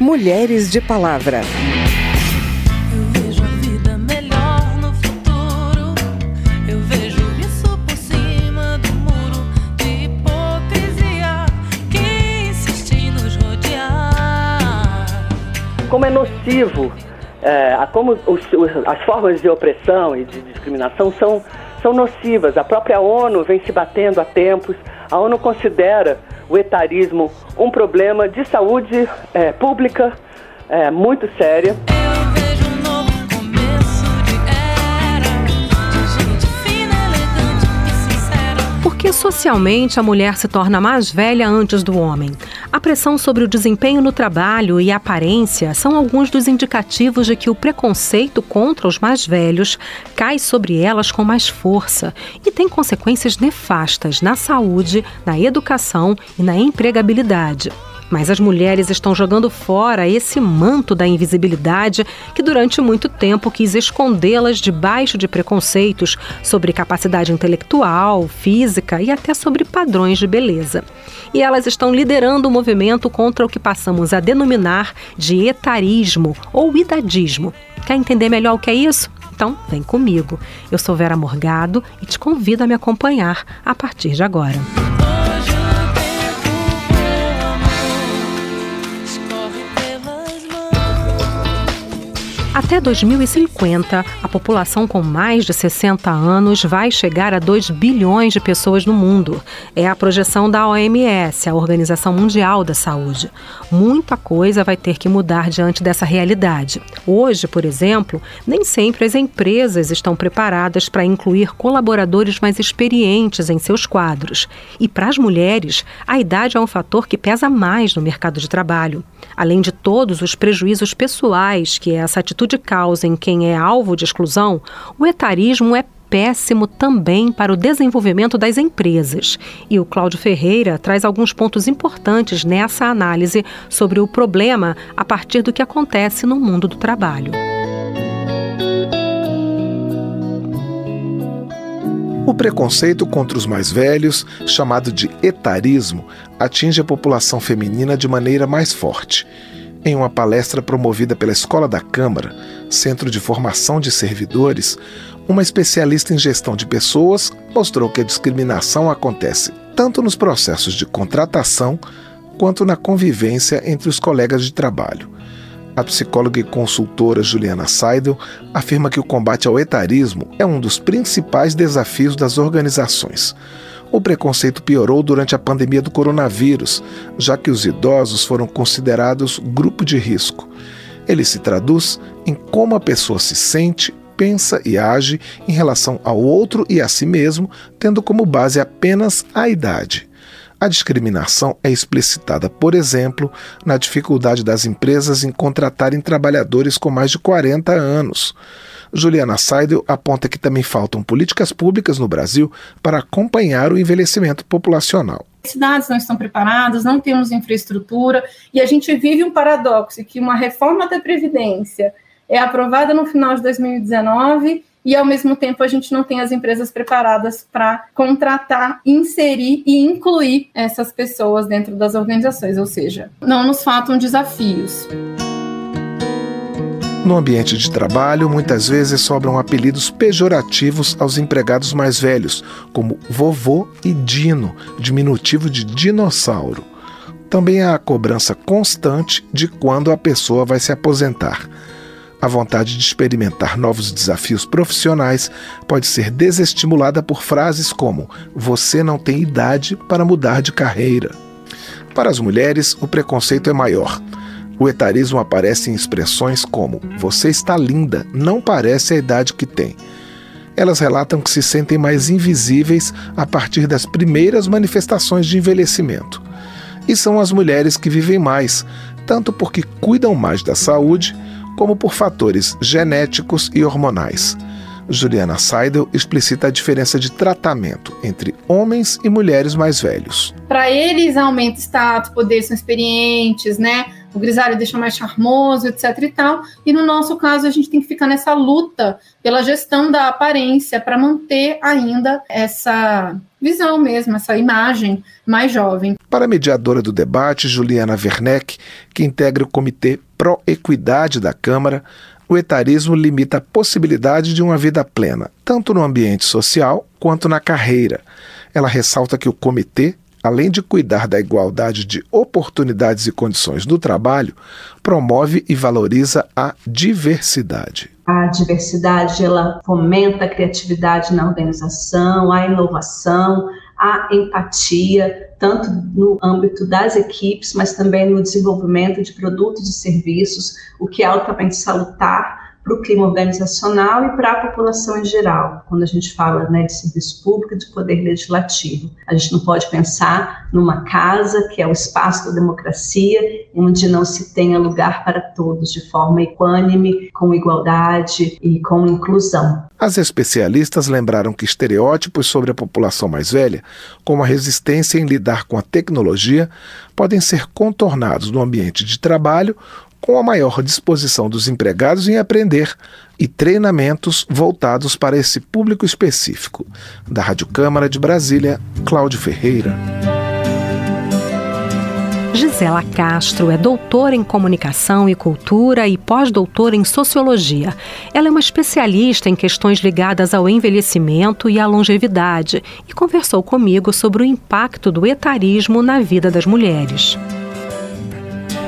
Mulheres de Palavra. como é nocivo, é, como os, as formas de opressão e de discriminação são, são nocivas. A própria ONU vem se batendo há tempos. A ONU considera o etarismo um problema de saúde é, pública é, muito séria. que socialmente a mulher se torna mais velha antes do homem. A pressão sobre o desempenho no trabalho e a aparência são alguns dos indicativos de que o preconceito contra os mais velhos cai sobre elas com mais força e tem consequências nefastas na saúde, na educação e na empregabilidade. Mas as mulheres estão jogando fora esse manto da invisibilidade que durante muito tempo quis escondê-las debaixo de preconceitos sobre capacidade intelectual, física e até sobre padrões de beleza. E elas estão liderando o movimento contra o que passamos a denominar de etarismo ou idadismo. Quer entender melhor o que é isso? Então, vem comigo. Eu sou Vera Morgado e te convido a me acompanhar a partir de agora. Até 2050, a população com mais de 60 anos vai chegar a 2 bilhões de pessoas no mundo. É a projeção da OMS, a Organização Mundial da Saúde. Muita coisa vai ter que mudar diante dessa realidade. Hoje, por exemplo, nem sempre as empresas estão preparadas para incluir colaboradores mais experientes em seus quadros. E para as mulheres, a idade é um fator que pesa mais no mercado de trabalho. Além de todos os prejuízos pessoais que essa atitude causa em quem é alvo de exclusão, o etarismo é péssimo também para o desenvolvimento das empresas. E o Cláudio Ferreira traz alguns pontos importantes nessa análise sobre o problema a partir do que acontece no mundo do trabalho. O preconceito contra os mais velhos, chamado de etarismo, atinge a população feminina de maneira mais forte. Em uma palestra promovida pela Escola da Câmara, Centro de Formação de Servidores, uma especialista em gestão de pessoas mostrou que a discriminação acontece tanto nos processos de contratação quanto na convivência entre os colegas de trabalho. A psicóloga e consultora Juliana Seidel afirma que o combate ao etarismo é um dos principais desafios das organizações. O preconceito piorou durante a pandemia do coronavírus, já que os idosos foram considerados grupo de risco. Ele se traduz em como a pessoa se sente, pensa e age em relação ao outro e a si mesmo, tendo como base apenas a idade. A discriminação é explicitada, por exemplo, na dificuldade das empresas em contratarem trabalhadores com mais de 40 anos. Juliana Seidel aponta que também faltam políticas públicas no Brasil para acompanhar o envelhecimento populacional. As cidades não estão preparadas, não temos infraestrutura e a gente vive um paradoxo que uma reforma da Previdência é aprovada no final de 2019 e ao mesmo tempo a gente não tem as empresas preparadas para contratar, inserir e incluir essas pessoas dentro das organizações, ou seja, não nos faltam desafios. No ambiente de trabalho, muitas vezes sobram apelidos pejorativos aos empregados mais velhos, como vovô e dino, diminutivo de dinossauro. Também há a cobrança constante de quando a pessoa vai se aposentar. A vontade de experimentar novos desafios profissionais pode ser desestimulada por frases como: Você não tem idade para mudar de carreira. Para as mulheres, o preconceito é maior. O etarismo aparece em expressões como: Você está linda, não parece a idade que tem. Elas relatam que se sentem mais invisíveis a partir das primeiras manifestações de envelhecimento. E são as mulheres que vivem mais, tanto porque cuidam mais da saúde como por fatores genéticos e hormonais. Juliana Seidel explicita a diferença de tratamento entre homens e mulheres mais velhos. Para eles, aumenta o status, poder, são experientes, né? O grisalho deixa mais charmoso, etc e tal. E no nosso caso, a gente tem que ficar nessa luta pela gestão da aparência para manter ainda essa visão mesmo, essa imagem mais jovem. Para a mediadora do debate, Juliana Werneck, que integra o Comitê Pró-Equidade da Câmara, o etarismo limita a possibilidade de uma vida plena, tanto no ambiente social quanto na carreira. Ela ressalta que o comitê além de cuidar da igualdade de oportunidades e condições no trabalho, promove e valoriza a diversidade. A diversidade ela fomenta a criatividade na organização, a inovação, a empatia, tanto no âmbito das equipes, mas também no desenvolvimento de produtos e serviços, o que é altamente salutar para o clima organizacional e para a população em geral, quando a gente fala né, de serviço público e de poder legislativo. A gente não pode pensar numa casa que é o espaço da democracia, onde não se tenha lugar para todos, de forma equânime, com igualdade e com inclusão. As especialistas lembraram que estereótipos sobre a população mais velha, como a resistência em lidar com a tecnologia, podem ser contornados no ambiente de trabalho com a maior disposição dos empregados em aprender e treinamentos voltados para esse público específico. Da Rádio Câmara de Brasília, Cláudio Ferreira. Gisela Castro é doutora em comunicação e cultura e pós-doutora em sociologia. Ela é uma especialista em questões ligadas ao envelhecimento e à longevidade e conversou comigo sobre o impacto do etarismo na vida das mulheres.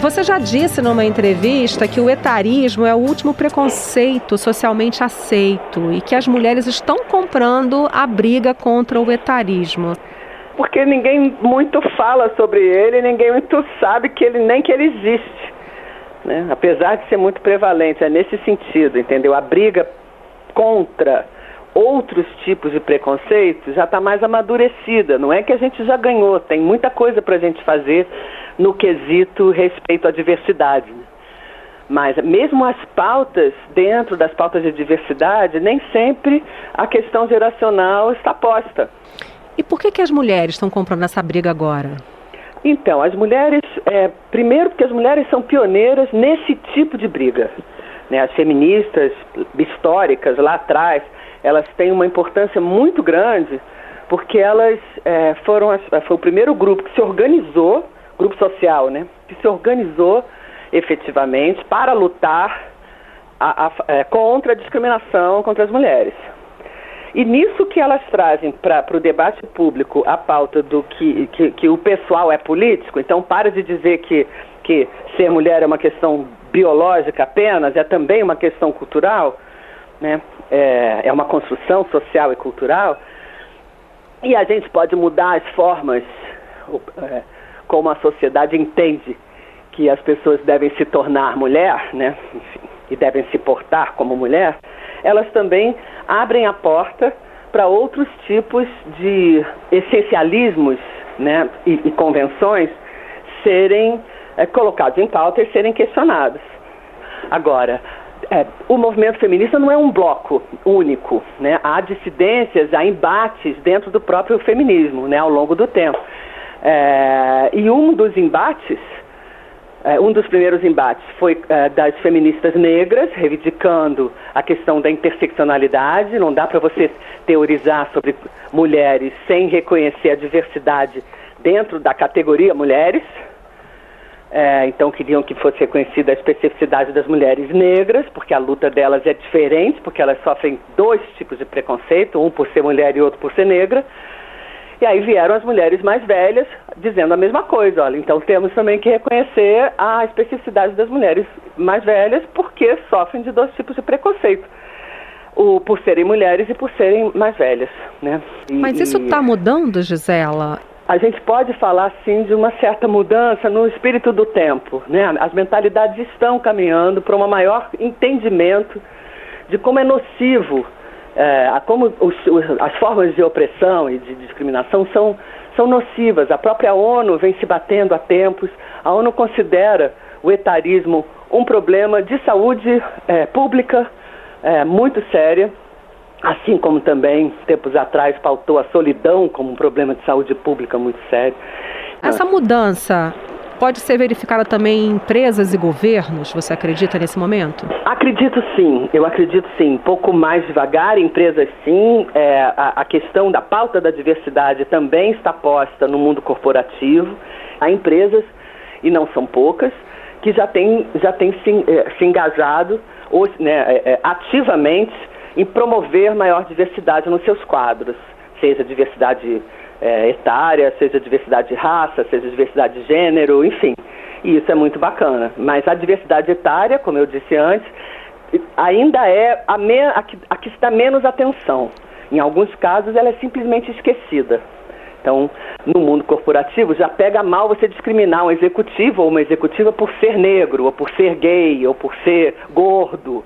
Você já disse numa entrevista que o etarismo é o último preconceito socialmente aceito e que as mulheres estão comprando a briga contra o etarismo. Porque ninguém muito fala sobre ele, ninguém muito sabe que ele nem que ele existe. Né? Apesar de ser muito prevalente, é nesse sentido, entendeu? A briga contra outros tipos de preconceito já está mais amadurecida. Não é que a gente já ganhou, tem muita coisa para a gente fazer no quesito respeito à diversidade. Mas mesmo as pautas, dentro das pautas de diversidade, nem sempre a questão geracional está posta. E por que, que as mulheres estão comprando essa briga agora? Então, as mulheres, é, primeiro porque as mulheres são pioneiras nesse tipo de briga. Né? As feministas históricas lá atrás, elas têm uma importância muito grande porque elas é, foram as, foi o primeiro grupo que se organizou grupo social, né, que se organizou efetivamente para lutar a, a, é, contra a discriminação contra as mulheres. E nisso que elas trazem para o debate público a pauta do que, que, que, o pessoal é político, então para de dizer que, que ser mulher é uma questão biológica apenas, é também uma questão cultural, né? é, é uma construção social e cultural, e a gente pode mudar as formas. É, como a sociedade entende que as pessoas devem se tornar mulher, né, enfim, e devem se portar como mulher, elas também abrem a porta para outros tipos de essencialismos né, e, e convenções serem é, colocados em pauta e serem questionados. Agora, é, o movimento feminista não é um bloco único, né? há dissidências, há embates dentro do próprio feminismo né, ao longo do tempo. É, e um dos embates, é, um dos primeiros embates foi é, das feministas negras, reivindicando a questão da interseccionalidade. Não dá para você teorizar sobre mulheres sem reconhecer a diversidade dentro da categoria mulheres. É, então queriam que fosse reconhecida a especificidade das mulheres negras, porque a luta delas é diferente, porque elas sofrem dois tipos de preconceito, um por ser mulher e outro por ser negra. E aí vieram as mulheres mais velhas dizendo a mesma coisa, olha, então temos também que reconhecer a especificidade das mulheres mais velhas porque sofrem de dois tipos de preconceito. O, por serem mulheres e por serem mais velhas, né? E, Mas isso está mudando, Gisela? A gente pode falar, sim, de uma certa mudança no espírito do tempo, né? As mentalidades estão caminhando para um maior entendimento de como é nocivo é, como os, as formas de opressão e de discriminação são, são nocivas. A própria ONU vem se batendo há tempos. A ONU considera o etarismo um problema de saúde é, pública é, muito séria, assim como também, tempos atrás, pautou a solidão como um problema de saúde pública muito sério. Essa mudança pode ser verificada também em empresas e governos? Você acredita nesse momento? Acredito sim, eu acredito sim. Um pouco mais devagar, empresas sim. É, a, a questão da pauta da diversidade também está posta no mundo corporativo. Há empresas, e não são poucas, que já têm já tem se, é, se engajado ou, né, é, é, ativamente em promover maior diversidade nos seus quadros, seja diversidade é, etária, seja diversidade de raça, seja diversidade de gênero, enfim. E isso é muito bacana. Mas a diversidade etária, como eu disse antes, ainda é a, me, a, que, a que se dá menos atenção. Em alguns casos, ela é simplesmente esquecida. Então, no mundo corporativo, já pega mal você discriminar um executivo ou uma executiva por ser negro, ou por ser gay, ou por ser gordo,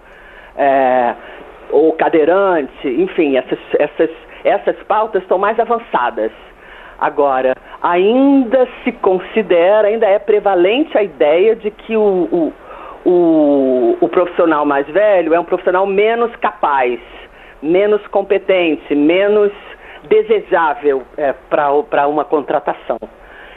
é, ou cadeirante, enfim, essas, essas essas pautas estão mais avançadas. Agora, ainda se considera, ainda é prevalente a ideia de que o, o, o, o profissional mais velho é um profissional menos capaz, menos competente, menos desejável é, para uma contratação.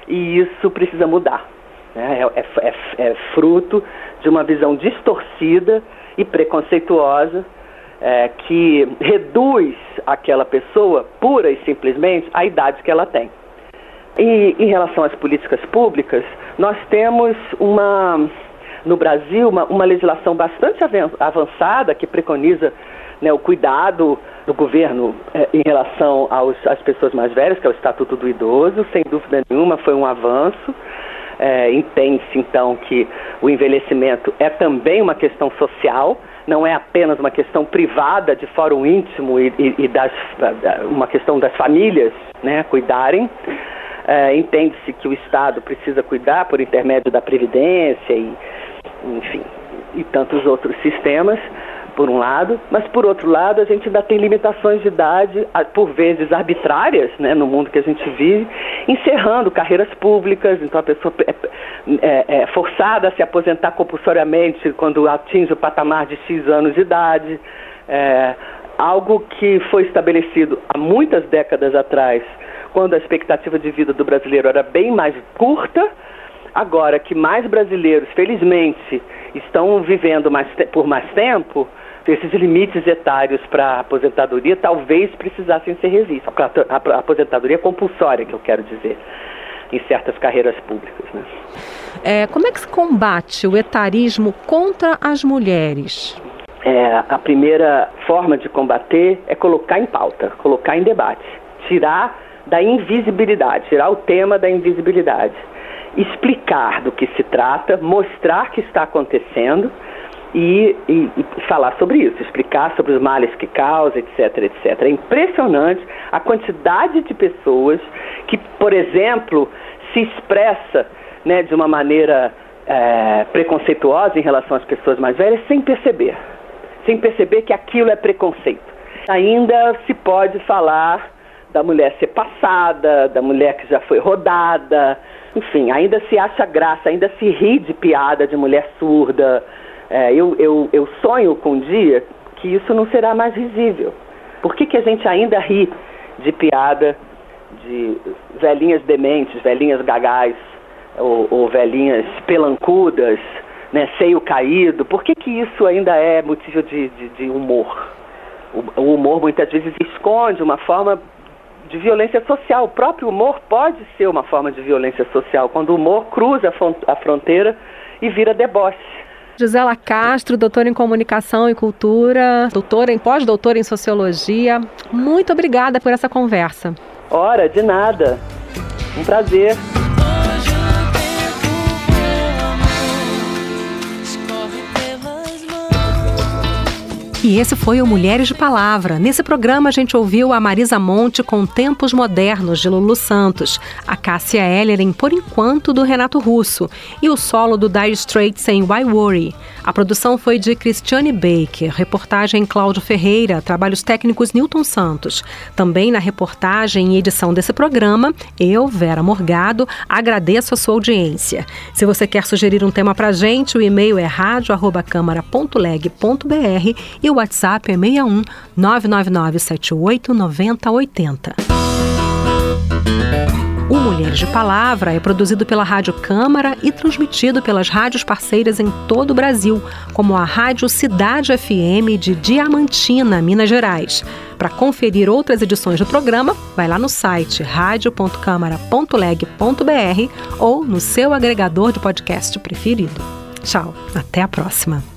E isso precisa mudar. Né? É, é, é, é fruto de uma visão distorcida e preconceituosa é, que reduz aquela pessoa pura e simplesmente à idade que ela tem. E em relação às políticas públicas, nós temos uma, no Brasil, uma, uma legislação bastante avançada que preconiza né, o cuidado do governo é, em relação aos, às pessoas mais velhas, que é o Estatuto do Idoso, sem dúvida nenhuma foi um avanço. É, Entende-se então que o envelhecimento é também uma questão social, não é apenas uma questão privada de fórum íntimo e, e, e das, uma questão das famílias né, cuidarem. É, Entende-se que o Estado precisa cuidar por intermédio da Previdência e, enfim, e tantos outros sistemas, por um lado, mas por outro lado a gente ainda tem limitações de idade, por vezes arbitrárias, né, no mundo que a gente vive, encerrando carreiras públicas, então a pessoa é, é, é forçada a se aposentar compulsoriamente quando atinge o patamar de X anos de idade, é, algo que foi estabelecido há muitas décadas atrás, quando a expectativa de vida do brasileiro era bem mais curta, agora que mais brasileiros, felizmente, estão vivendo mais por mais tempo, esses limites etários para aposentadoria talvez precisassem ser revistos. A aposentadoria compulsória, que eu quero dizer, em certas carreiras públicas. Né? É, como é que se combate o etarismo contra as mulheres? É, a primeira forma de combater é colocar em pauta, colocar em debate, tirar da invisibilidade, tirar o tema da invisibilidade, explicar do que se trata, mostrar que está acontecendo e, e, e, falar sobre isso, explicar sobre os males que causa, etc, etc. É impressionante a quantidade de pessoas que, por exemplo, se expressa né, de uma maneira é, preconceituosa em relação às pessoas mais velhas sem perceber, sem perceber que aquilo é preconceito. Ainda se pode falar da mulher ser passada, da mulher que já foi rodada, enfim, ainda se acha graça, ainda se ri de piada de mulher surda, é, eu, eu, eu sonho com um dia que isso não será mais visível. Por que, que a gente ainda ri de piada de velhinhas dementes, velhinhas gagais ou, ou velhinhas pelancudas, né, seio caído? Por que, que isso ainda é motivo de, de, de humor? O, o humor muitas vezes esconde uma forma de violência social. O próprio humor pode ser uma forma de violência social, quando o humor cruza a fronteira e vira deboche. Gisela Castro, doutora em comunicação e cultura, doutora em pós-doutora em sociologia. Muito obrigada por essa conversa. Ora, de nada. Um prazer. E esse foi o Mulheres de Palavra. Nesse programa a gente ouviu a Marisa Monte com Tempos Modernos de Lulu Santos, a Cássia Eller em Por Enquanto do Renato Russo e o solo do Dire Straits em Why Worry. A produção foi de Cristiane Baker, reportagem Cláudio Ferreira, trabalhos técnicos Newton Santos. Também na reportagem e edição desse programa, eu, Vera Morgado, agradeço a sua audiência. Se você quer sugerir um tema pra gente, o e-mail é rádio@câmara.leg.br e o WhatsApp é 61 999 78 9080. O Mulheres de Palavra é produzido pela Rádio Câmara e transmitido pelas rádios parceiras em todo o Brasil, como a Rádio Cidade FM de Diamantina, Minas Gerais. Para conferir outras edições do programa, vai lá no site radio.câmara.leg.br ou no seu agregador de podcast preferido. Tchau, até a próxima.